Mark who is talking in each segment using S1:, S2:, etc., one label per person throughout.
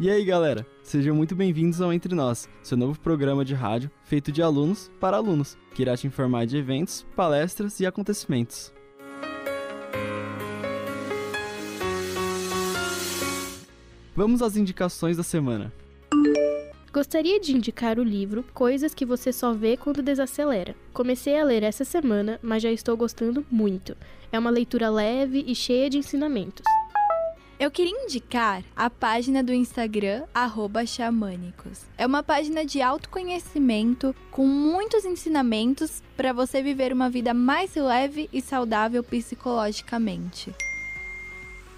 S1: E aí, galera? Sejam muito bem-vindos ao Entre Nós, seu novo programa de rádio feito de alunos para alunos, que irá te informar de eventos, palestras e acontecimentos. Vamos às indicações da semana.
S2: Gostaria de indicar o livro Coisas que você só vê quando desacelera. Comecei a ler essa semana, mas já estou gostando muito. É uma leitura leve e cheia de ensinamentos.
S3: Eu queria indicar a página do Instagram @xamânicos. É uma página de autoconhecimento com muitos ensinamentos para você viver uma vida mais leve e saudável psicologicamente.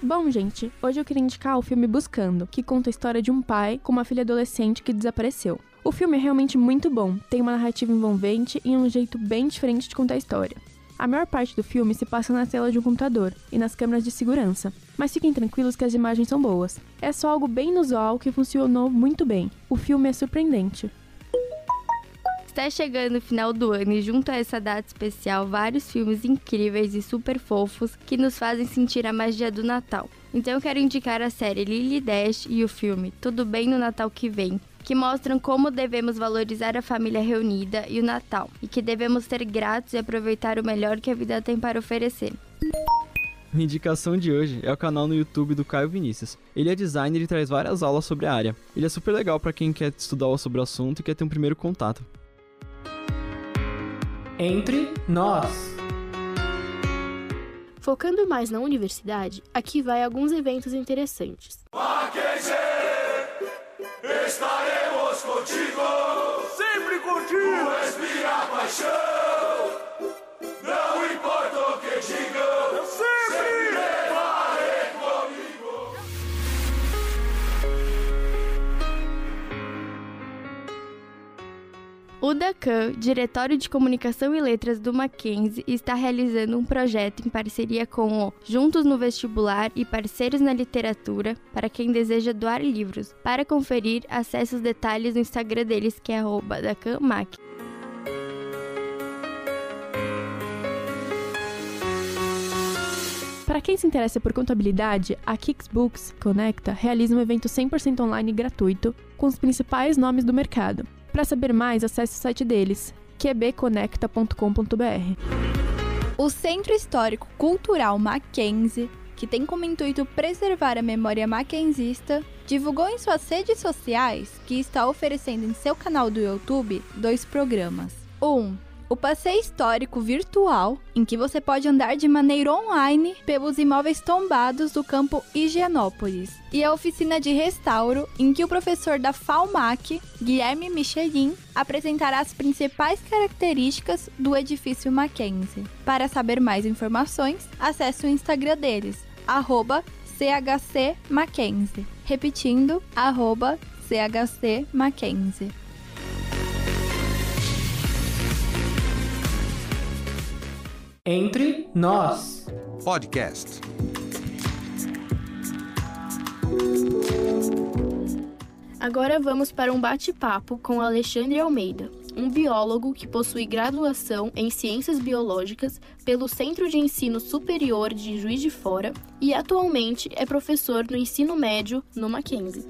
S4: Bom, gente, hoje eu queria indicar o filme Buscando, que conta a história de um pai com uma filha adolescente que desapareceu. O filme é realmente muito bom, tem uma narrativa envolvente e um jeito bem diferente de contar a história. A maior parte do filme se passa na tela de um computador e nas câmeras de segurança, mas fiquem tranquilos que as imagens são boas. É só algo bem inusual que funcionou muito bem. O filme é surpreendente.
S3: Está chegando o final do ano e junto a essa data especial, vários filmes incríveis e super fofos que nos fazem sentir a magia do Natal. Então eu quero indicar a série Lily Dash e o filme Tudo Bem no Natal que Vem, que mostram como devemos valorizar a família reunida e o Natal, e que devemos ser gratos e aproveitar o melhor que a vida tem para oferecer.
S1: A indicação de hoje é o canal no YouTube do Caio Vinícius. Ele é designer e traz várias aulas sobre a área. Ele é super legal para quem quer estudar sobre o assunto e quer ter um primeiro contato.
S5: Entre nós.
S2: Focando mais na universidade, aqui vai alguns eventos interessantes.
S6: Estaremos contigo, sempre contigo. Tu és minha paixão, O
S3: DACAN, Diretório de Comunicação e Letras do Mackenzie, está realizando um projeto em parceria com o Juntos no Vestibular e Parceiros na Literatura para quem deseja doar livros. Para conferir, acesse os detalhes no Instagram deles, que é DACANMAC.
S4: Para quem se interessa por contabilidade, a Kicksbooks Conecta realiza um evento 100% online gratuito com os principais nomes do mercado. Para saber mais, acesse o site deles, qbconecta.com.br.
S3: O Centro Histórico Cultural Mackenzie, que tem como intuito preservar a memória mackenzista, divulgou em suas redes sociais que está oferecendo em seu canal do YouTube dois programas. Um, o passeio histórico virtual, em que você pode andar de maneira online pelos imóveis tombados do campo Higienópolis, e a oficina de restauro, em que o professor da FAUMAC, Guilherme Michelin, apresentará as principais características do edifício Mackenzie. Para saber mais informações, acesse o Instagram deles, arroba. Repetindo, arroba.
S5: Entre nós.
S7: Podcast.
S2: Agora vamos para um bate-papo com Alexandre Almeida, um biólogo que possui graduação em Ciências Biológicas pelo Centro de Ensino Superior de Juiz de Fora e atualmente é professor no ensino médio no Mackenzie.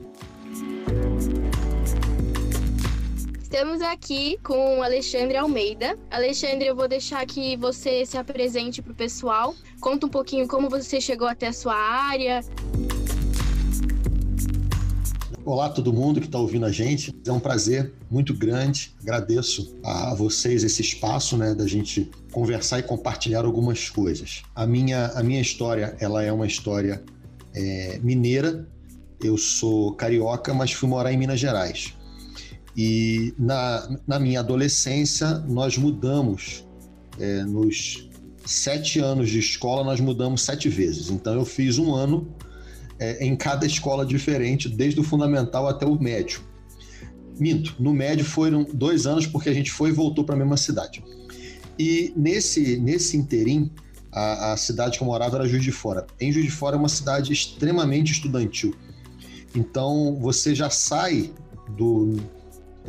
S2: Estamos aqui com Alexandre Almeida. Alexandre, eu vou deixar que você se apresente para o pessoal. Conta um pouquinho como você chegou até a sua área.
S8: Olá, todo mundo que está ouvindo a gente. É um prazer muito grande. Agradeço a vocês esse espaço, né, da gente conversar e compartilhar algumas coisas. A minha, a minha história, ela é uma história é, mineira. Eu sou carioca, mas fui morar em Minas Gerais. E na, na minha adolescência, nós mudamos. É, nos sete anos de escola, nós mudamos sete vezes. Então, eu fiz um ano é, em cada escola diferente, desde o fundamental até o médio. Minto, no médio foram dois anos, porque a gente foi e voltou para a mesma cidade. E nesse, nesse interim, a, a cidade que eu morava era Juiz de Fora. Em Juiz de Fora é uma cidade extremamente estudantil. Então você já sai do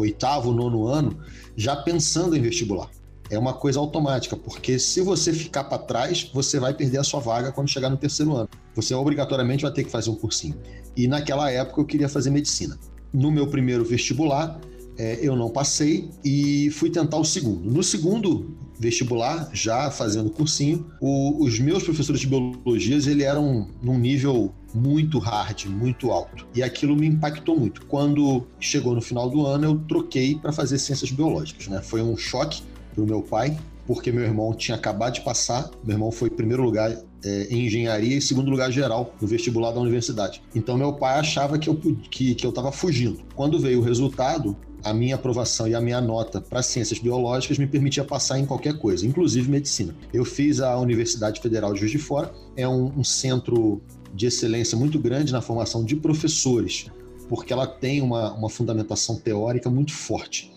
S8: oitavo, nono ano já pensando em vestibular. É uma coisa automática, porque se você ficar para trás, você vai perder a sua vaga quando chegar no terceiro ano. Você obrigatoriamente vai ter que fazer um cursinho. E naquela época eu queria fazer medicina. No meu primeiro vestibular, é, eu não passei e fui tentar o segundo. No segundo vestibular, já fazendo cursinho, o, os meus professores de biologias ele eram num nível muito hard, muito alto. E aquilo me impactou muito. Quando chegou no final do ano, eu troquei para fazer ciências biológicas. Né? Foi um choque para o meu pai, porque meu irmão tinha acabado de passar. Meu irmão foi primeiro lugar é, em engenharia e segundo lugar geral no vestibular da universidade. Então meu pai achava que eu que, que eu estava fugindo. Quando veio o resultado, a minha aprovação e a minha nota para ciências biológicas me permitia passar em qualquer coisa, inclusive medicina. Eu fiz a Universidade Federal de Juiz de Fora, é um, um centro de excelência muito grande na formação de professores, porque ela tem uma, uma fundamentação teórica muito forte.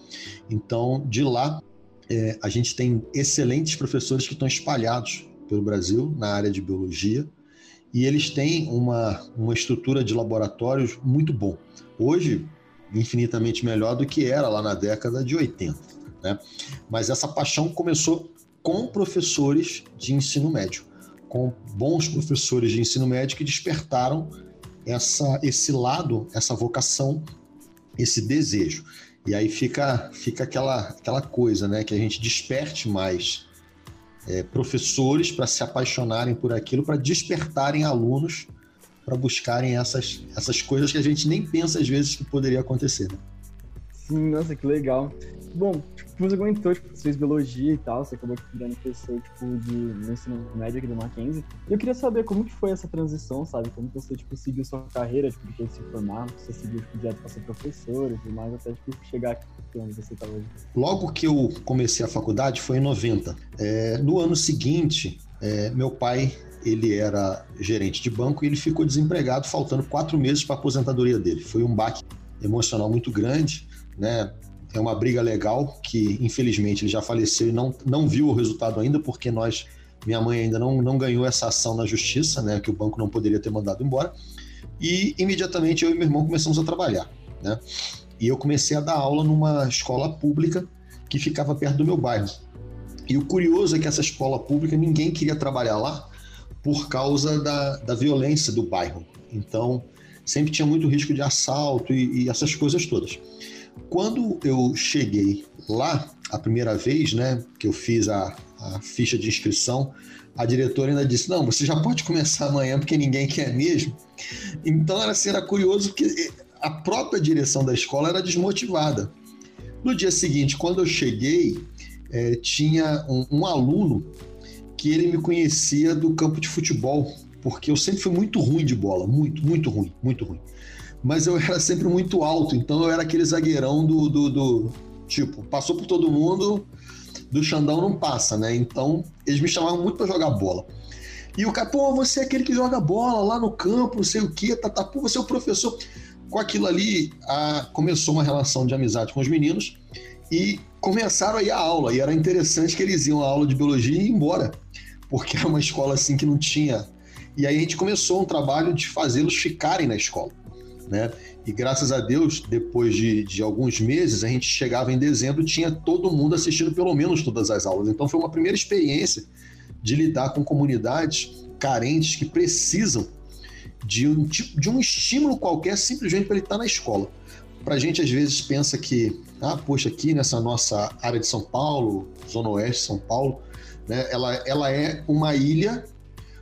S8: Então, de lá, é, a gente tem excelentes professores que estão espalhados pelo Brasil na área de biologia e eles têm uma, uma estrutura de laboratórios muito bom. Hoje, infinitamente melhor do que era lá na década de 80. Né? Mas essa paixão começou com professores de ensino médio, com bons professores de ensino médio que despertaram essa, esse lado, essa vocação, esse desejo. E aí fica, fica aquela, aquela coisa, né? Que a gente desperte mais é, professores para se apaixonarem por aquilo, para despertarem alunos para buscarem essas, essas coisas que a gente nem pensa às vezes que poderia acontecer. Né?
S1: Sim, nossa, que legal. Bom, tipo, você comentou, tipo, você fez biologia e tal, você acabou virando professor, tipo, de no ensino médio aqui do Mackenzie. E eu queria saber como que foi essa transição, sabe? Como você, tipo, seguiu sua carreira, tipo, de se formar, você seguiu, tipo, direto para ser professor e tudo mais, até, tipo, chegar aqui onde você está hoje.
S8: Logo que eu comecei a faculdade, foi em 90. É, no ano seguinte, é, meu pai ele era gerente de banco e ele ficou desempregado, faltando quatro meses para a aposentadoria dele. Foi um baque emocional muito grande, né? É uma briga legal que, infelizmente, ele já faleceu e não, não viu o resultado ainda, porque nós, minha mãe ainda não, não ganhou essa ação na justiça, né? Que o banco não poderia ter mandado embora. E imediatamente eu e meu irmão começamos a trabalhar, né? E eu comecei a dar aula numa escola pública que ficava perto do meu bairro. E o curioso é que essa escola pública ninguém queria trabalhar lá por causa da, da violência do bairro. Então, sempre tinha muito risco de assalto e, e essas coisas todas. Quando eu cheguei lá, a primeira vez, né, que eu fiz a, a ficha de inscrição, a diretora ainda disse: Não, você já pode começar amanhã porque ninguém quer mesmo. Então era, assim, era curioso porque a própria direção da escola era desmotivada. No dia seguinte, quando eu cheguei, é, tinha um, um aluno que ele me conhecia do campo de futebol, porque eu sempre fui muito ruim de bola, muito, muito ruim, muito ruim. Mas eu era sempre muito alto, então eu era aquele zagueirão do, do, do tipo, passou por todo mundo, do Xandão não passa, né? Então eles me chamavam muito para jogar bola. E o cara, pô, você é aquele que joga bola lá no campo, não sei o quê, tá, tá, pô, você é o professor. Com aquilo ali, a, começou uma relação de amizade com os meninos e começaram a ir à aula. E era interessante que eles iam à aula de biologia e ir embora porque era uma escola assim que não tinha. E aí a gente começou um trabalho de fazê-los ficarem na escola, né? E graças a Deus, depois de, de alguns meses, a gente chegava em dezembro tinha todo mundo assistindo pelo menos todas as aulas. Então foi uma primeira experiência de lidar com comunidades carentes que precisam de um de um estímulo qualquer simplesmente para ele estar na escola. Para a gente às vezes pensa que, ah, poxa, aqui nessa nossa área de São Paulo, zona oeste de São Paulo, né? Ela, ela é uma ilha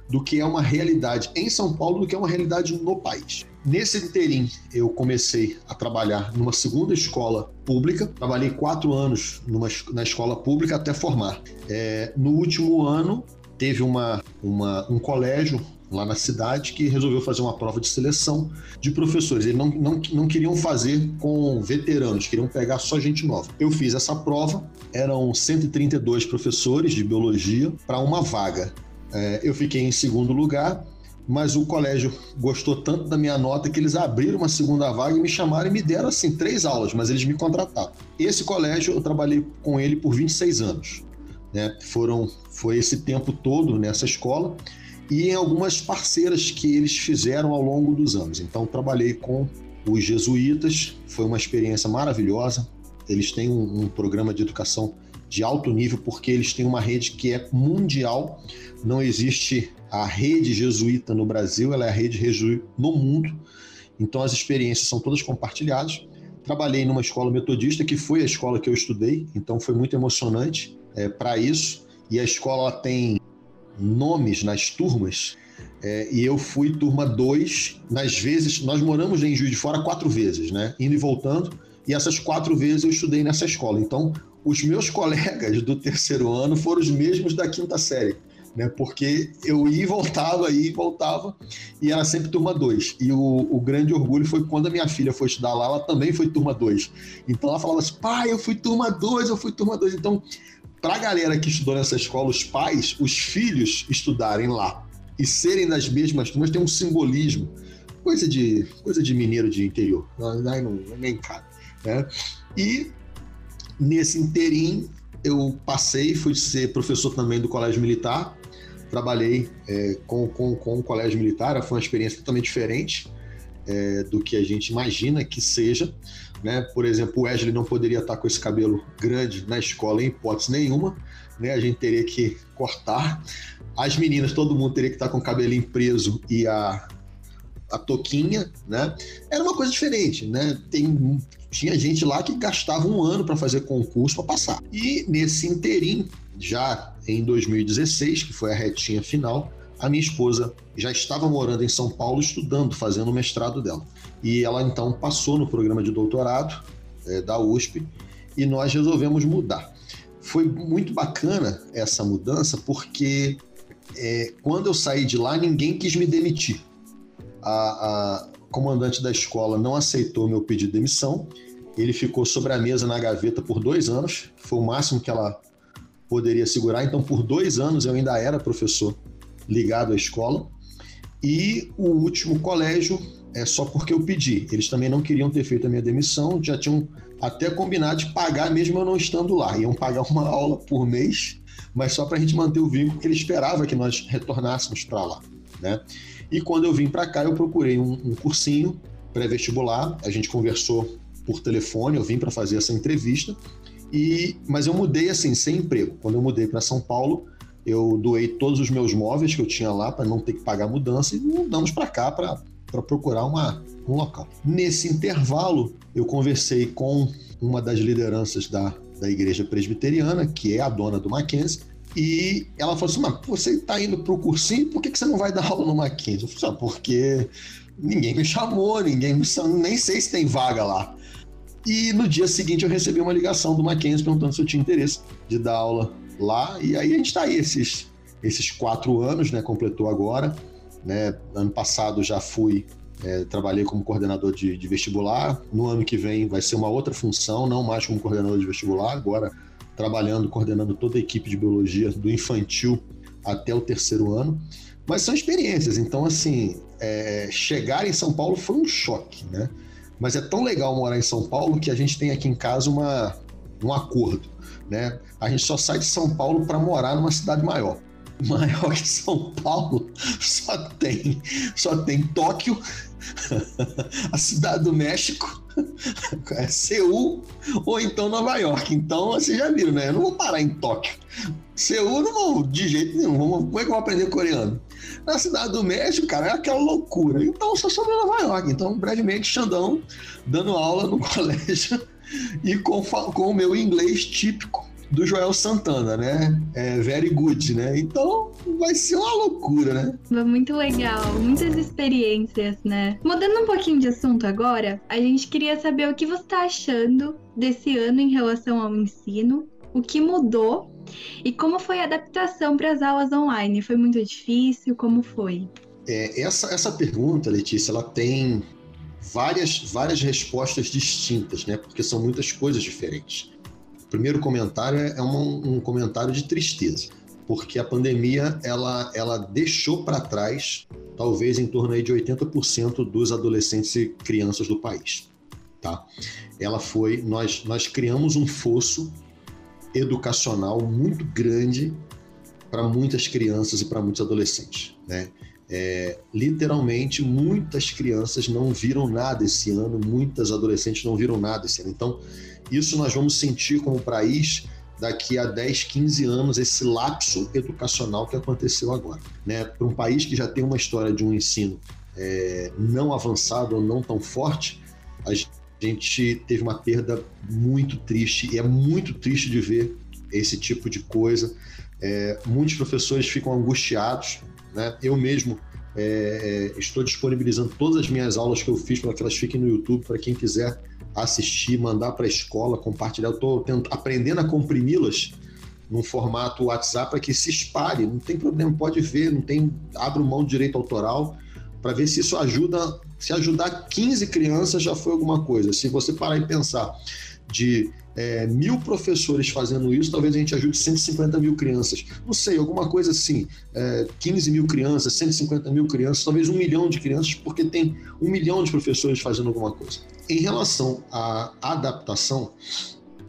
S8: do que é uma realidade em São Paulo, do que é uma realidade no país. Nesse interim, eu comecei a trabalhar numa segunda escola pública. Trabalhei quatro anos numa, na escola pública até formar. É, no último ano, teve uma, uma, um colégio lá na cidade que resolveu fazer uma prova de seleção de professores. Eles não, não, não queriam fazer com veteranos, queriam pegar só gente nova. Eu fiz essa prova, eram 132 professores de biologia para uma vaga. É, eu fiquei em segundo lugar, mas o colégio gostou tanto da minha nota que eles abriram uma segunda vaga e me chamaram e me deram assim três aulas, mas eles me contrataram. Esse colégio eu trabalhei com ele por 26 anos. né? Foram, foi esse tempo todo nessa escola e em algumas parceiras que eles fizeram ao longo dos anos. Então, trabalhei com os jesuítas, foi uma experiência maravilhosa. Eles têm um, um programa de educação de alto nível porque eles têm uma rede que é mundial. Não existe a rede jesuíta no Brasil, ela é a rede jesuíta no mundo. Então as experiências são todas compartilhadas. Trabalhei numa escola metodista que foi a escola que eu estudei, então foi muito emocionante é, para isso. E a escola tem nomes nas turmas. É, e eu fui turma 2, nas vezes, nós moramos em Juiz de Fora quatro vezes, né? Indo e voltando, e essas quatro vezes eu estudei nessa escola. Então, os meus colegas do terceiro ano foram os mesmos da quinta série, né? Porque eu ia e voltava, ia e voltava, e era sempre turma 2. E o, o, grande orgulho foi quando a minha filha foi estudar lá, ela também foi turma 2. Então ela falava assim: pai, eu fui turma 2, eu fui turma 2. Então, para a galera que estudou nessa escola, os pais, os filhos estudarem lá e serem das mesmas turmas tem um simbolismo. Coisa de, coisa de mineiro de interior. Não, não, não, nem cara. Né? E nesse interim, eu passei, fui ser professor também do Colégio Militar. Trabalhei é, com, com, com o Colégio Militar, foi uma experiência totalmente diferente é, do que a gente imagina que seja. Né? Por exemplo, o Wesley não poderia estar com esse cabelo grande na escola em hipótese nenhuma. Né? A gente teria que cortar. As meninas, todo mundo teria que estar com o cabelinho preso e a, a toquinha, né? Era uma coisa diferente, né? Tem, tinha gente lá que gastava um ano para fazer concurso para passar. E nesse interim, já em 2016, que foi a retinha final, a minha esposa já estava morando em São Paulo estudando, fazendo o mestrado dela. E ela então passou no programa de doutorado é, da USP e nós resolvemos mudar. Foi muito bacana essa mudança porque é, quando eu saí de lá, ninguém quis me demitir. A, a comandante da escola não aceitou meu pedido de demissão. Ele ficou sobre a mesa na gaveta por dois anos, foi o máximo que ela poderia segurar. Então, por dois anos eu ainda era professor ligado à escola. E o último colégio é só porque eu pedi. Eles também não queriam ter feito a minha demissão, já tinham até combinado de pagar mesmo eu não estando lá. Iam pagar uma aula por mês, mas só para a gente manter o vínculo que ele esperava que nós retornássemos para lá, né? E quando eu vim para cá, eu procurei um, um cursinho pré-vestibular. A gente conversou por telefone, eu vim para fazer essa entrevista. E mas eu mudei assim sem emprego. Quando eu mudei para São Paulo, eu doei todos os meus móveis que eu tinha lá para não ter que pagar mudança e mudamos para cá para procurar uma, um local. Nesse intervalo, eu conversei com uma das lideranças da, da igreja presbiteriana, que é a dona do Mackenzie, e ela falou assim: Mas você está indo para o cursinho, por que, que você não vai dar aula no Mackenzie? Eu falei: ah, Porque ninguém me chamou, ninguém me nem sei se tem vaga lá. E no dia seguinte eu recebi uma ligação do Mackenzie perguntando se eu tinha interesse de dar aula lá. E aí a gente está aí esses, esses quatro anos, né? Completou agora. Né? Ano passado já fui, é, trabalhei como coordenador de, de, vestibular. No ano que vem vai ser uma outra função, não mais como coordenador de vestibular, agora trabalhando, coordenando toda a equipe de biologia do infantil até o terceiro ano. Mas são experiências, então assim, é, chegar em São Paulo foi um choque, né? Mas é tão legal morar em São Paulo que a gente tem aqui em casa uma, um acordo né? A gente só sai de São Paulo para morar numa cidade maior. Maior que São Paulo só tem só tem Tóquio, a cidade do México, Seul ou então Nova York. Então vocês já viram, né? Eu não vou parar em Tóquio. Seul não vou de jeito nenhum. Como é que eu vou aprender coreano? Na cidade do México, cara, é aquela loucura. Então só sobre Nova York. Então brevemente Xandão dando aula no colégio e com, com o meu inglês típico do Joel Santana, né? É very good, né? Então vai ser uma loucura, né?
S7: Muito legal, muitas experiências, né? Mudando um pouquinho de assunto agora, a gente queria saber o que você está achando desse ano em relação ao ensino, o que mudou e como foi a adaptação para as aulas online. Foi muito difícil? Como foi?
S8: É, essa, essa pergunta, Letícia, ela tem várias, várias respostas distintas, né? Porque são muitas coisas diferentes. Primeiro comentário é um, um comentário de tristeza, porque a pandemia ela, ela deixou para trás talvez em torno aí de 80% dos adolescentes e crianças do país. Tá? Ela foi, nós, nós criamos um fosso educacional muito grande para muitas crianças e para muitos adolescentes, né? É, literalmente, muitas crianças não viram nada esse ano, muitas adolescentes não viram nada esse ano. Então, isso nós vamos sentir como país daqui a 10, 15 anos, esse lapso educacional que aconteceu agora. Né? Para um país que já tem uma história de um ensino é, não avançado ou não tão forte, a gente teve uma perda muito triste, e é muito triste de ver esse tipo de coisa. É, muitos professores ficam angustiados né? Eu mesmo é, é, estou disponibilizando todas as minhas aulas que eu fiz para que elas fiquem no YouTube, para quem quiser assistir, mandar para a escola, compartilhar. Estou aprendendo a comprimi-las num formato WhatsApp para que se espalhe. Não tem problema, pode ver, não tem. Abro mão de direito autoral para ver se isso ajuda. Se ajudar 15 crianças já foi alguma coisa. Se você parar e pensar de é, mil professores fazendo isso, talvez a gente ajude 150 mil crianças. Não sei, alguma coisa assim. É, 15 mil crianças, 150 mil crianças, talvez um milhão de crianças, porque tem um milhão de professores fazendo alguma coisa. Em relação à adaptação,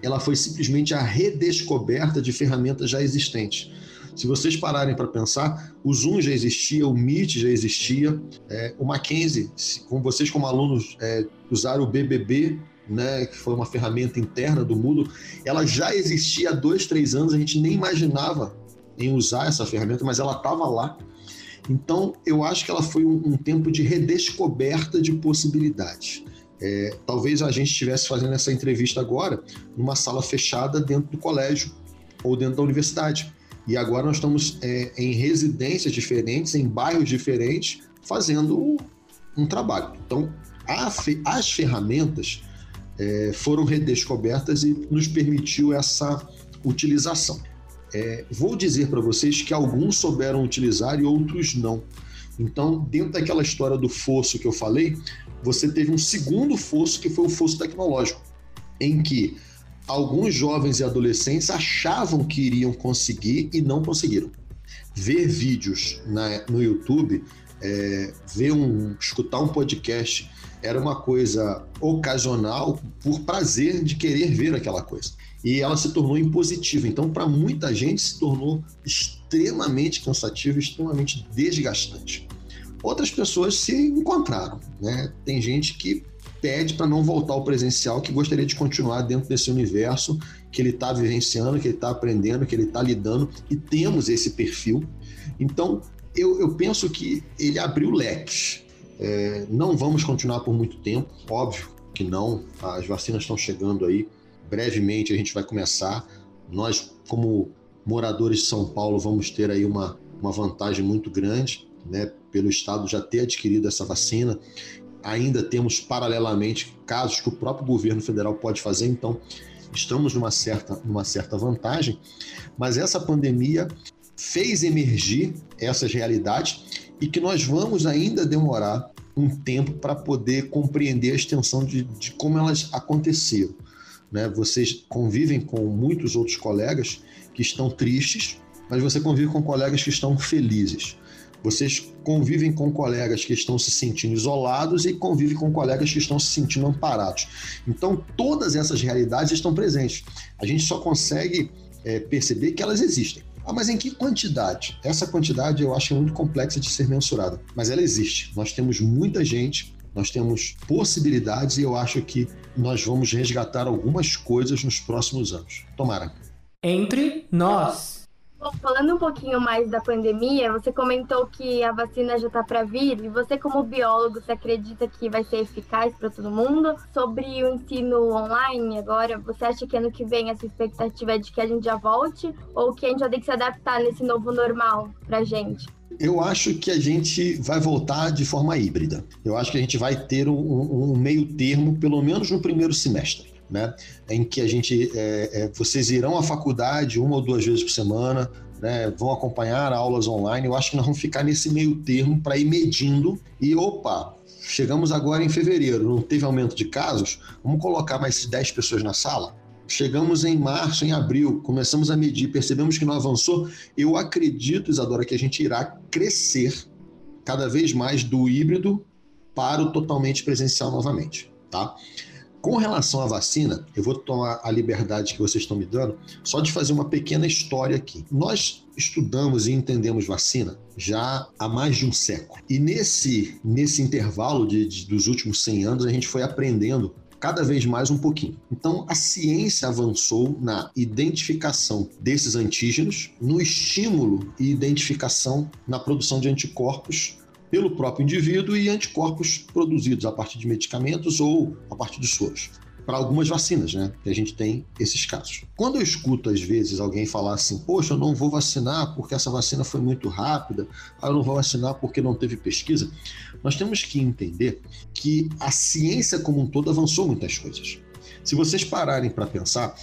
S8: ela foi simplesmente a redescoberta de ferramentas já existentes. Se vocês pararem para pensar, o Zoom já existia, o Meet já existia, é, o Mackenzie, com vocês como alunos é, usaram o BBB né, que foi uma ferramenta interna do Moodle, ela já existia há dois, três anos, a gente nem imaginava em usar essa ferramenta, mas ela estava lá. Então, eu acho que ela foi um, um tempo de redescoberta de possibilidades. É, talvez a gente estivesse fazendo essa entrevista agora numa sala fechada dentro do colégio ou dentro da universidade. E agora nós estamos é, em residências diferentes, em bairros diferentes, fazendo um trabalho. Então, as ferramentas é, foram redescobertas e nos permitiu essa utilização. É, vou dizer para vocês que alguns souberam utilizar e outros não. Então, dentro daquela história do fosso que eu falei, você teve um segundo fosso que foi o fosso tecnológico, em que alguns jovens e adolescentes achavam que iriam conseguir e não conseguiram. Ver vídeos na, no YouTube, é, ver um, escutar um podcast era uma coisa ocasional por prazer de querer ver aquela coisa. E ela se tornou impositiva. Então, para muita gente, se tornou extremamente cansativo, extremamente desgastante. Outras pessoas se encontraram. Né? Tem gente que pede para não voltar ao presencial, que gostaria de continuar dentro desse universo que ele está vivenciando, que ele está aprendendo, que ele está lidando, e temos esse perfil. Então, eu, eu penso que ele abriu leques é, não vamos continuar por muito tempo, óbvio que não. As vacinas estão chegando aí. Brevemente a gente vai começar. Nós, como moradores de São Paulo, vamos ter aí uma, uma vantagem muito grande, né? Pelo Estado já ter adquirido essa vacina. Ainda temos, paralelamente, casos que o próprio governo federal pode fazer, então estamos numa certa, numa certa vantagem. Mas essa pandemia fez emergir essas realidades e que nós vamos ainda demorar um tempo para poder compreender a extensão de, de como elas aconteceram. Né? Vocês convivem com muitos outros colegas que estão tristes, mas você convive com colegas que estão felizes. Vocês convivem com colegas que estão se sentindo isolados e convivem com colegas que estão se sentindo amparados. Então, todas essas realidades estão presentes. A gente só consegue é, perceber que elas existem. Ah, mas em que quantidade? Essa quantidade eu acho muito complexa de ser mensurada, mas ela existe. Nós temos muita gente, nós temos possibilidades e eu acho que nós vamos resgatar algumas coisas nos próximos anos. Tomara.
S5: Entre nós.
S2: Bom, falando um pouquinho mais da pandemia, você comentou que a vacina já está para vir e você, como biólogo, você acredita que vai ser eficaz para todo mundo? Sobre o ensino online agora, você acha que ano que vem essa expectativa é de que a gente já volte ou que a gente já tem que se adaptar nesse novo normal para gente?
S8: Eu acho que a gente vai voltar de forma híbrida. Eu acho que a gente vai ter um, um meio termo, pelo menos no primeiro semestre né? Em que a gente, é, é, vocês irão à faculdade uma ou duas vezes por semana, né? Vão acompanhar aulas online. Eu acho que nós vamos ficar nesse meio termo para ir medindo e opa, chegamos agora em fevereiro, não teve aumento de casos, vamos colocar mais 10 pessoas na sala. Chegamos em março, em abril, começamos a medir, percebemos que não avançou. Eu acredito, Isadora, que a gente irá crescer cada vez mais do híbrido para o totalmente presencial novamente, tá? Com relação à vacina, eu vou tomar a liberdade que vocês estão me dando só de fazer uma pequena história aqui. Nós estudamos e entendemos vacina já há mais de um século. E nesse, nesse intervalo de, de, dos últimos 100 anos, a gente foi aprendendo cada vez mais um pouquinho. Então, a ciência avançou na identificação desses antígenos, no estímulo e identificação na produção de anticorpos pelo próprio indivíduo e anticorpos produzidos a partir de medicamentos ou a partir de soros. Para algumas vacinas, né? Que a gente tem esses casos. Quando eu escuto, às vezes, alguém falar assim: Poxa, eu não vou vacinar porque essa vacina foi muito rápida, ah, eu não vou vacinar porque não teve pesquisa. Nós temos que entender que a ciência como um todo avançou muitas coisas. Se vocês pararem para pensar,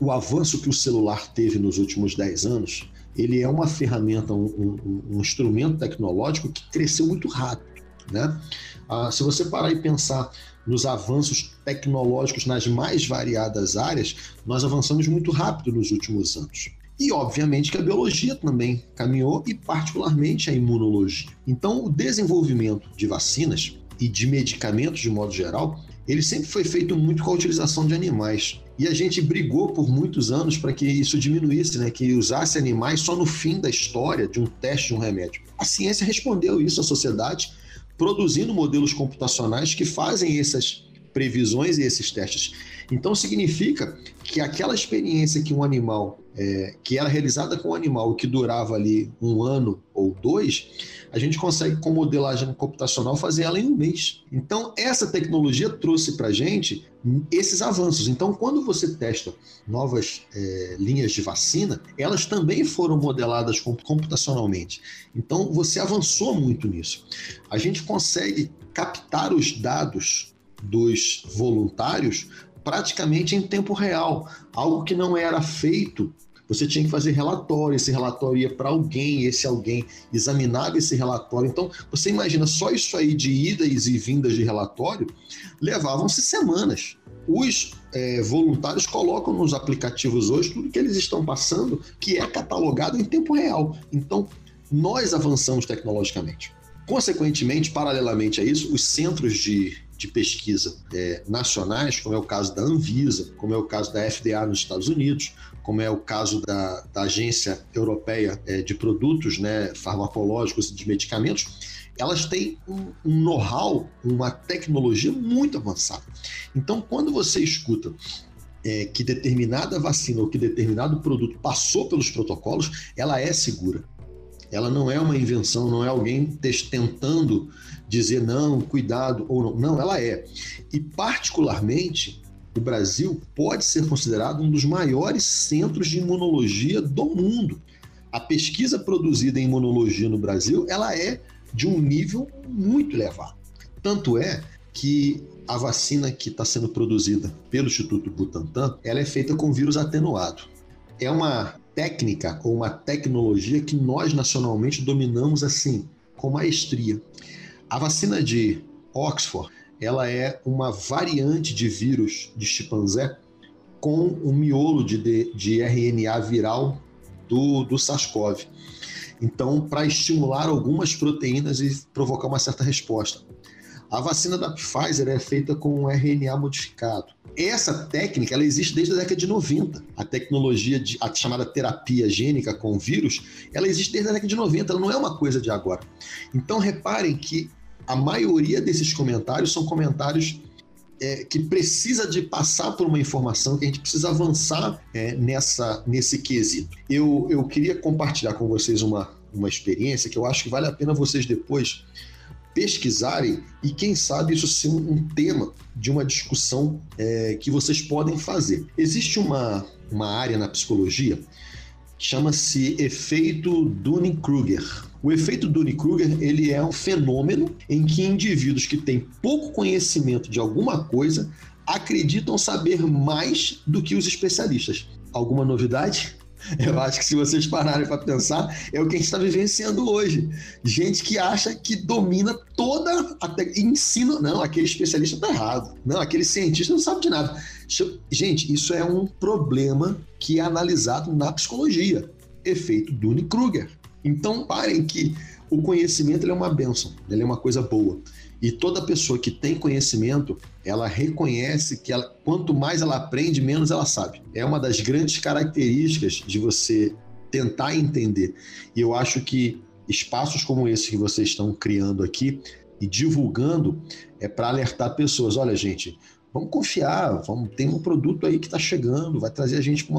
S8: o avanço que o celular teve nos últimos 10 anos ele é uma ferramenta, um, um, um instrumento tecnológico que cresceu muito rápido. Né? Ah, se você parar e pensar nos avanços tecnológicos nas mais variadas áreas, nós avançamos muito rápido nos últimos anos. E, obviamente, que a biologia também caminhou, e particularmente a imunologia. Então, o desenvolvimento de vacinas e de medicamentos, de modo geral, ele sempre foi feito muito com a utilização de animais. E a gente brigou por muitos anos para que isso diminuísse, né? que usasse animais só no fim da história de um teste de um remédio. A ciência respondeu isso à sociedade, produzindo modelos computacionais que fazem essas previsões e esses testes. Então significa que aquela experiência que um animal, é, que era realizada com um animal que durava ali um ano ou dois, a gente consegue com modelagem computacional fazer ela em um mês. Então essa tecnologia trouxe para a gente esses avanços. Então quando você testa novas é, linhas de vacina, elas também foram modeladas computacionalmente. Então você avançou muito nisso. A gente consegue captar os dados dos voluntários praticamente em tempo real, algo que não era feito. Você tinha que fazer relatório, esse relatório ia para alguém, esse alguém examinava esse relatório. Então, você imagina só isso aí de idas e vindas de relatório, levavam-se semanas. Os é, voluntários colocam nos aplicativos hoje tudo que eles estão passando, que é catalogado em tempo real. Então, nós avançamos tecnologicamente. Consequentemente, paralelamente a isso, os centros de de pesquisa é, nacionais, como é o caso da Anvisa, como é o caso da FDA nos Estados Unidos, como é o caso da, da Agência Europeia é, de Produtos né, Farmacológicos e de Medicamentos, elas têm um, um know-how, uma tecnologia muito avançada. Então, quando você escuta é, que determinada vacina ou que determinado produto passou pelos protocolos, ela é segura. Ela não é uma invenção, não é alguém tentando dizer não, cuidado ou não. Não, ela é. E, particularmente, o Brasil pode ser considerado um dos maiores centros de imunologia do mundo. A pesquisa produzida em imunologia no Brasil, ela é de um nível muito elevado. Tanto é que a vacina que está sendo produzida pelo Instituto Butantan, ela é feita com vírus atenuado. É uma técnica ou uma tecnologia que nós nacionalmente dominamos assim, com maestria. A vacina de Oxford, ela é uma variante de vírus de chimpanzé com um miolo de, de, RNA viral do, do SARS-CoV. Então, para estimular algumas proteínas e provocar uma certa resposta. A vacina da Pfizer é feita com um RNA modificado. Essa técnica ela existe desde a década de 90. A tecnologia de, a chamada terapia gênica com vírus, ela existe desde a década de 90, ela não é uma coisa de agora. Então reparem que a maioria desses comentários são comentários é, que precisa de passar por uma informação, que a gente precisa avançar é, nessa, nesse quesito. Eu, eu queria compartilhar com vocês uma, uma experiência que eu acho que vale a pena vocês depois pesquisarem e quem sabe isso ser um, tema de uma discussão é, que vocês podem fazer. Existe uma, uma área na psicologia chama-se efeito Dunning-Kruger. O efeito Dunning-Kruger ele é um fenômeno em que indivíduos que têm pouco conhecimento de alguma coisa acreditam saber mais do que os especialistas. Alguma novidade? Eu acho que se vocês pararem para pensar, é o que a gente está vivenciando hoje. Gente que acha que domina toda a te... ensina. Não, aquele especialista está errado. Não, aquele cientista não sabe de nada. Gente, isso é um problema que é analisado na psicologia. Efeito Dunning-Kruger. Então, parem que o conhecimento é uma benção, ele é uma coisa boa. E toda pessoa que tem conhecimento, ela reconhece que ela, quanto mais ela aprende, menos ela sabe. É uma das grandes características de você tentar entender. E eu acho que espaços como esse que vocês estão criando aqui e divulgando é para alertar pessoas. Olha, gente, vamos confiar, vamos, tem um produto aí que está chegando, vai trazer a gente para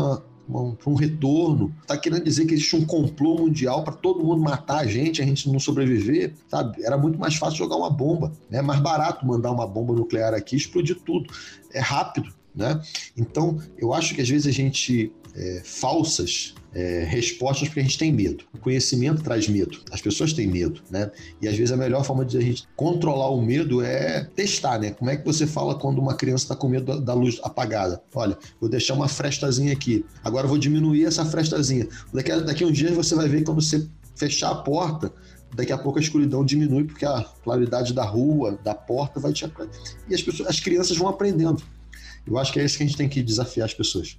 S8: uma, um retorno. Está querendo dizer que existe um complô mundial para todo mundo matar a gente, a gente não sobreviver, sabe? Era muito mais fácil jogar uma bomba, né? É mais barato mandar uma bomba nuclear aqui, explodir tudo. É rápido, né? Então, eu acho que às vezes a gente é, falsas é, respostas porque a gente tem medo. O conhecimento traz medo. As pessoas têm medo, né? E às vezes a melhor forma de a gente controlar o medo é testar, né? Como é que você fala quando uma criança está com medo da, luz apagada? Olha, vou deixar uma frestazinha aqui. Agora vou diminuir essa frestazinha. Daqui a, daqui a um dia você vai ver quando você fechar a porta, daqui a pouco a escuridão diminui porque a claridade da rua, da porta vai te e as pessoas, as crianças vão aprendendo. Eu acho que é isso que a gente tem que desafiar as pessoas.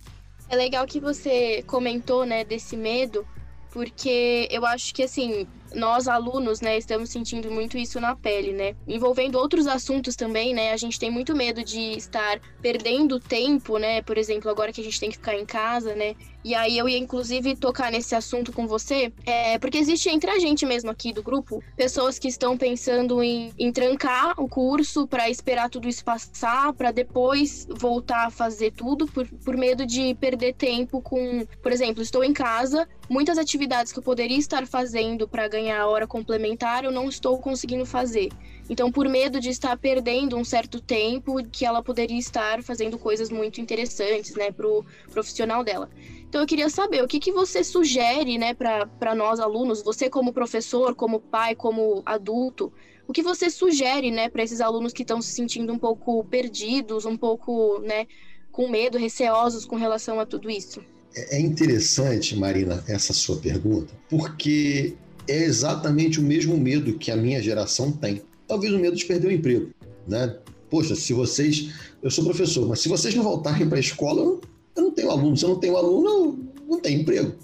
S2: É legal que você comentou, né, desse medo, porque eu acho que assim, nós alunos, né, estamos sentindo muito isso na pele, né? Envolvendo outros assuntos também, né? A gente tem muito medo de estar perdendo tempo, né? Por exemplo, agora que a gente tem que ficar em casa, né? E aí eu ia inclusive tocar nesse assunto com você, é, porque existe entre a gente mesmo aqui do grupo pessoas que estão pensando em, em trancar o curso para esperar tudo isso passar, para depois voltar a fazer tudo por, por medo de perder tempo com, por exemplo, estou em casa, muitas atividades que eu poderia estar fazendo para ganhar a hora complementar, eu não estou conseguindo fazer. Então, por medo de estar perdendo um certo tempo que ela poderia estar fazendo coisas muito interessantes, né, pro profissional dela. Então, eu queria saber o que, que você sugere, né, para nós alunos, você como professor, como pai, como adulto, o que você sugere, né, para esses alunos que estão se sentindo um pouco perdidos, um pouco, né, com medo, receosos com relação a tudo isso?
S8: É, é interessante, Marina, essa sua pergunta, porque é exatamente o mesmo medo que a minha geração tem. Talvez o medo de perder o emprego, né? Poxa, se vocês... Eu sou professor, mas se vocês não voltarem para a escola, eu não tenho aluno. Se eu não tenho aluno, eu não tenho emprego.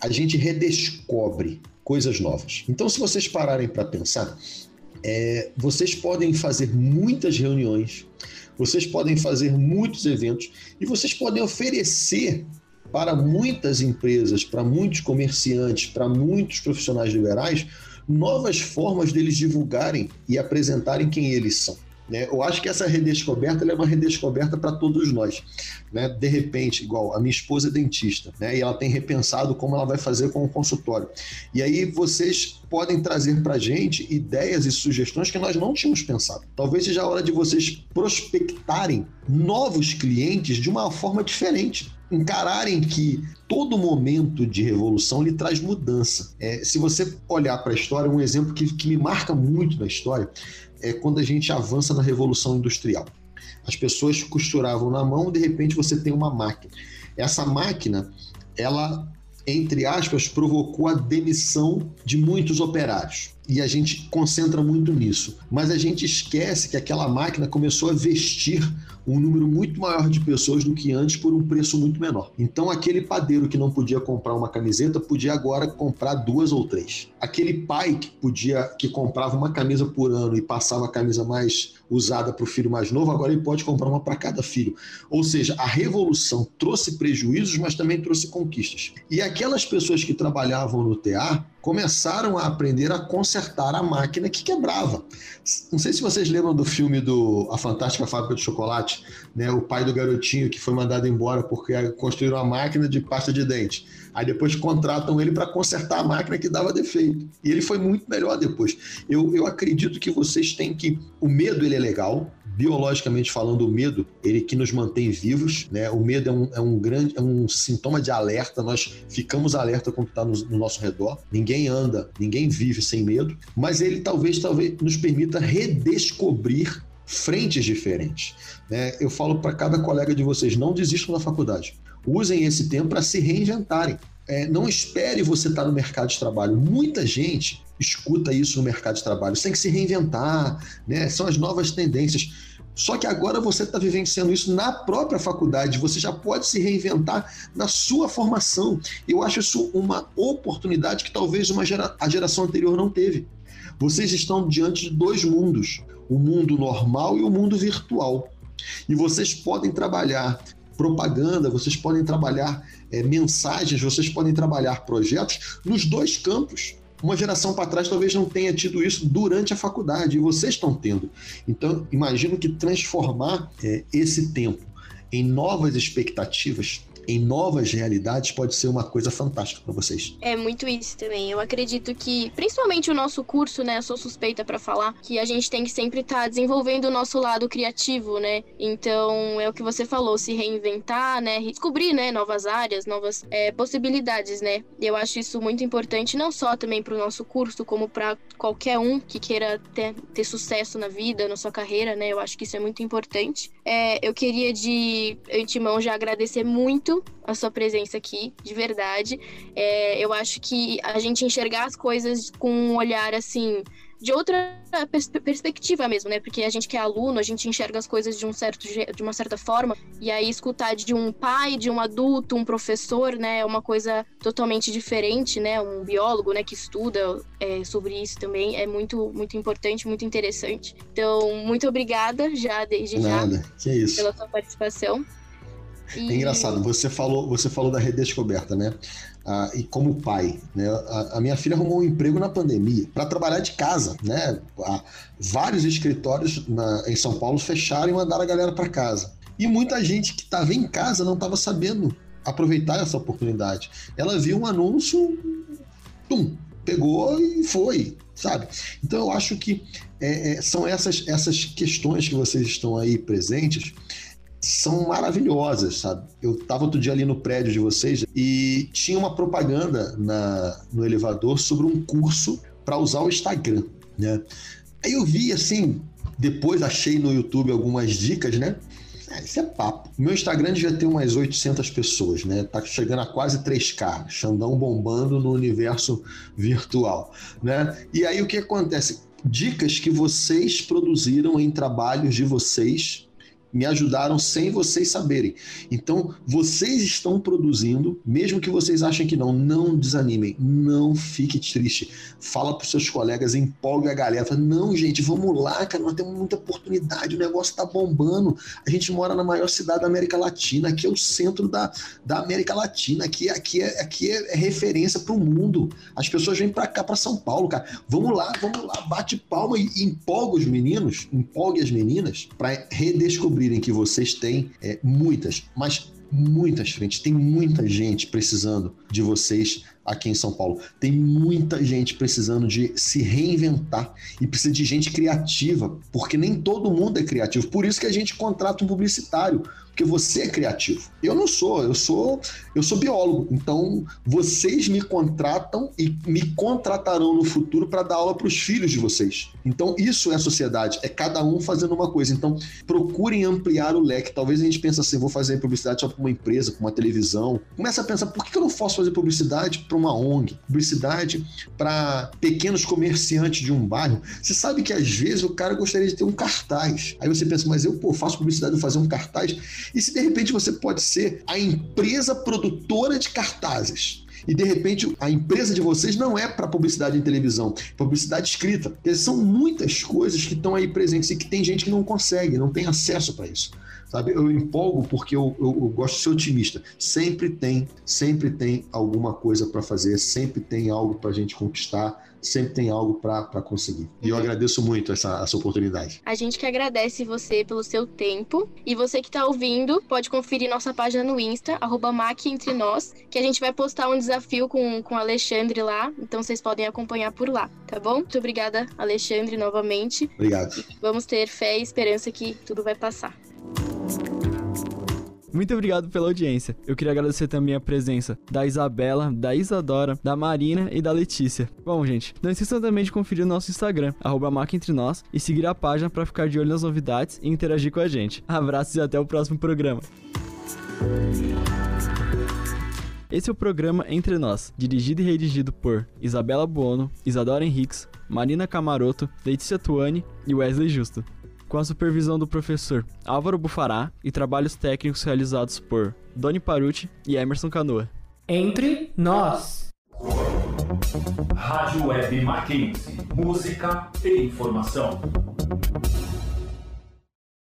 S8: A gente redescobre coisas novas. Então, se vocês pararem para pensar, é, vocês podem fazer muitas reuniões, vocês podem fazer muitos eventos e vocês podem oferecer para muitas empresas, para muitos comerciantes, para muitos profissionais liberais, novas formas deles divulgarem e apresentarem quem eles são. Né? Eu acho que essa redescoberta é uma redescoberta para todos nós. Né? De repente, igual a minha esposa é dentista, né? e ela tem repensado como ela vai fazer com o consultório. E aí vocês podem trazer para a gente ideias e sugestões que nós não tínhamos pensado. Talvez seja a hora de vocês prospectarem novos clientes de uma forma diferente encararem que todo momento de revolução lhe traz mudança. É, se você olhar para a história, um exemplo que, que me marca muito na história é quando a gente avança na revolução industrial. As pessoas costuravam na mão, de repente você tem uma máquina. Essa máquina, ela, entre aspas, provocou a demissão de muitos operários. E a gente concentra muito nisso. Mas a gente esquece que aquela máquina começou a vestir um número muito maior de pessoas do que antes por um preço muito menor. Então, aquele padeiro que não podia comprar uma camiseta podia agora comprar duas ou três. Aquele pai que podia que comprava uma camisa por ano e passava a camisa mais usada para o filho mais novo, agora ele pode comprar uma para cada filho. Ou seja, a revolução trouxe prejuízos, mas também trouxe conquistas. E aquelas pessoas que trabalhavam no TA começaram a aprender a consertar a máquina que quebrava. Não sei se vocês lembram do filme do A Fantástica Fábrica de Chocolate, né? O pai do garotinho que foi mandado embora porque construíram uma máquina de pasta de dente. Aí depois contratam ele para consertar a máquina que dava defeito. E ele foi muito melhor depois. Eu, eu acredito que vocês têm que. O medo ele é legal, biologicamente falando, o medo, ele que nos mantém vivos, né? O medo é um, é um grande, é um sintoma de alerta, nós ficamos alerta com o que está no, no, nosso redor. Ninguém anda, ninguém vive sem medo, mas ele talvez, talvez nos permita redescobrir frentes diferentes. Né? Eu falo para cada colega de vocês, não desistam da faculdade. Usem esse tempo para se reinventarem. É, não espere você estar tá no mercado de trabalho. Muita gente escuta isso no mercado de trabalho. Você tem que se reinventar, né? São as novas tendências. Só que agora você está vivenciando isso na própria faculdade, você já pode se reinventar na sua formação. Eu acho isso uma oportunidade que talvez uma gera, a geração anterior não teve. Vocês estão diante de dois mundos, o mundo normal e o mundo virtual. E vocês podem trabalhar propaganda, vocês podem trabalhar é, mensagens, vocês podem trabalhar projetos nos dois campos. Uma geração para trás talvez não tenha tido isso durante a faculdade, e vocês estão tendo. Então, imagino que transformar é, esse tempo em novas expectativas em novas realidades pode ser uma coisa fantástica para vocês.
S2: É muito isso também. Eu acredito que, principalmente o nosso curso, né? Eu sou suspeita para falar que a gente tem que sempre estar tá desenvolvendo o nosso lado criativo, né? Então é o que você falou, se reinventar, né? Descobrir, né? Novas áreas, novas é, possibilidades, né? Eu acho isso muito importante, não só também para o nosso curso, como para qualquer um que queira ter, ter sucesso na vida, na sua carreira, né? Eu acho que isso é muito importante. É, eu queria de antemão já agradecer muito a sua presença aqui, de verdade. É, eu acho que a gente enxergar as coisas com um olhar assim de outra pers perspectiva mesmo, né? Porque a gente que é aluno, a gente enxerga as coisas de um certo de uma certa forma, e aí escutar de um pai, de um adulto, um professor, né, é uma coisa totalmente diferente, né? Um biólogo, né, que estuda é, sobre isso também é muito muito importante, muito interessante. Então, muito obrigada já desde
S8: Nada.
S2: já
S8: que isso.
S2: pela sua participação.
S8: E... É engraçado, você falou, você falou da redescoberta, né? Ah, e como pai, né? A, a, minha filha arrumou um emprego na pandemia para trabalhar de casa, né? Vários escritórios na, em São Paulo fecharam e mandaram a galera para casa. E muita gente que estava em casa não estava sabendo aproveitar essa oportunidade. Ela viu um anúncio, tum, pegou e foi, sabe? Então eu acho que é, é, são essas, essas questões que vocês estão aí presentes são maravilhosas, sabe? Eu estava outro dia ali no prédio de vocês e tinha uma propaganda na, no elevador sobre um curso para usar o Instagram, né? Aí eu vi assim, depois achei no YouTube algumas dicas, né? É, isso é papo. Meu Instagram devia ter umas 800 pessoas, né? Tá chegando a quase 3K, Xandão bombando no universo virtual, né? E aí o que acontece? Dicas que vocês produziram em trabalhos de vocês me ajudaram sem vocês saberem. Então, vocês estão produzindo, mesmo que vocês achem que não, não desanimem, não fique triste. Fala para os seus colegas, empolgue a galera. Fala, não, gente, vamos lá, cara, nós temos muita oportunidade, o negócio está bombando. A gente mora na maior cidade da América Latina, aqui é o centro da, da América Latina, aqui, aqui, é, aqui é, é referência para o mundo. As pessoas vêm para cá, para São Paulo, cara. Vamos lá, vamos lá, bate palma e empolga os meninos, empolgue as meninas para redescobrir descobrirem que vocês têm é, muitas, mas muitas frentes, tem muita gente precisando de vocês aqui em São Paulo. Tem muita gente precisando de se reinventar e precisa de gente criativa, porque nem todo mundo é criativo. Por isso que a gente contrata um publicitário, porque você é criativo. Eu não sou, eu sou, eu sou biólogo. Então, vocês me contratam e me contratarão no futuro para dar aula para os filhos de vocês. Então, isso é sociedade, é cada um fazendo uma coisa. Então, procurem ampliar o leque. Talvez a gente pense assim, vou fazer publicidade só para uma empresa, para uma televisão. Começa a pensar, por que eu não posso fazer publicidade para uma ONG? Publicidade para pequenos comerciantes de um bairro? Você sabe que às vezes o cara gostaria de ter um cartaz. Aí você pensa, mas eu pô, faço publicidade, vou fazer um cartaz e se de repente você pode ser a empresa produtora de cartazes? E de repente a empresa de vocês não é para publicidade em televisão, é publicidade escrita. Porque são muitas coisas que estão aí presentes e que tem gente que não consegue, não tem acesso para isso. Sabe? Eu empolgo porque eu, eu, eu, gosto de ser otimista. Sempre tem, sempre tem alguma coisa para fazer, sempre tem algo para a gente conquistar, sempre tem algo para conseguir. E eu agradeço muito essa, essa oportunidade.
S2: A gente que agradece você pelo seu tempo. E você que está ouvindo, pode conferir nossa página no Insta, arroba Entre Nós, que a gente vai postar um desafio com, com o Alexandre lá. Então vocês podem acompanhar por lá, tá bom? Muito obrigada, Alexandre, novamente.
S8: Obrigado.
S2: E vamos ter fé e esperança que tudo vai passar.
S9: Muito obrigado pela audiência. Eu queria agradecer também a presença da Isabela, da Isadora, da Marina e da Letícia. Bom, gente, não esqueçam também de conferir o nosso Instagram, arroba Nós, e seguir a página para ficar de olho nas novidades e interagir com a gente. Abraços e até o próximo programa. Esse é o programa Entre Nós, dirigido e redigido por Isabela Buono, Isadora Henriques, Marina Camaroto, Letícia Tuani e Wesley Justo com a supervisão do professor Álvaro Bufará e trabalhos técnicos realizados por Doni Paruti e Emerson Canoa.
S5: Entre nós.
S10: Rádio Web Mackenzie. Música e informação.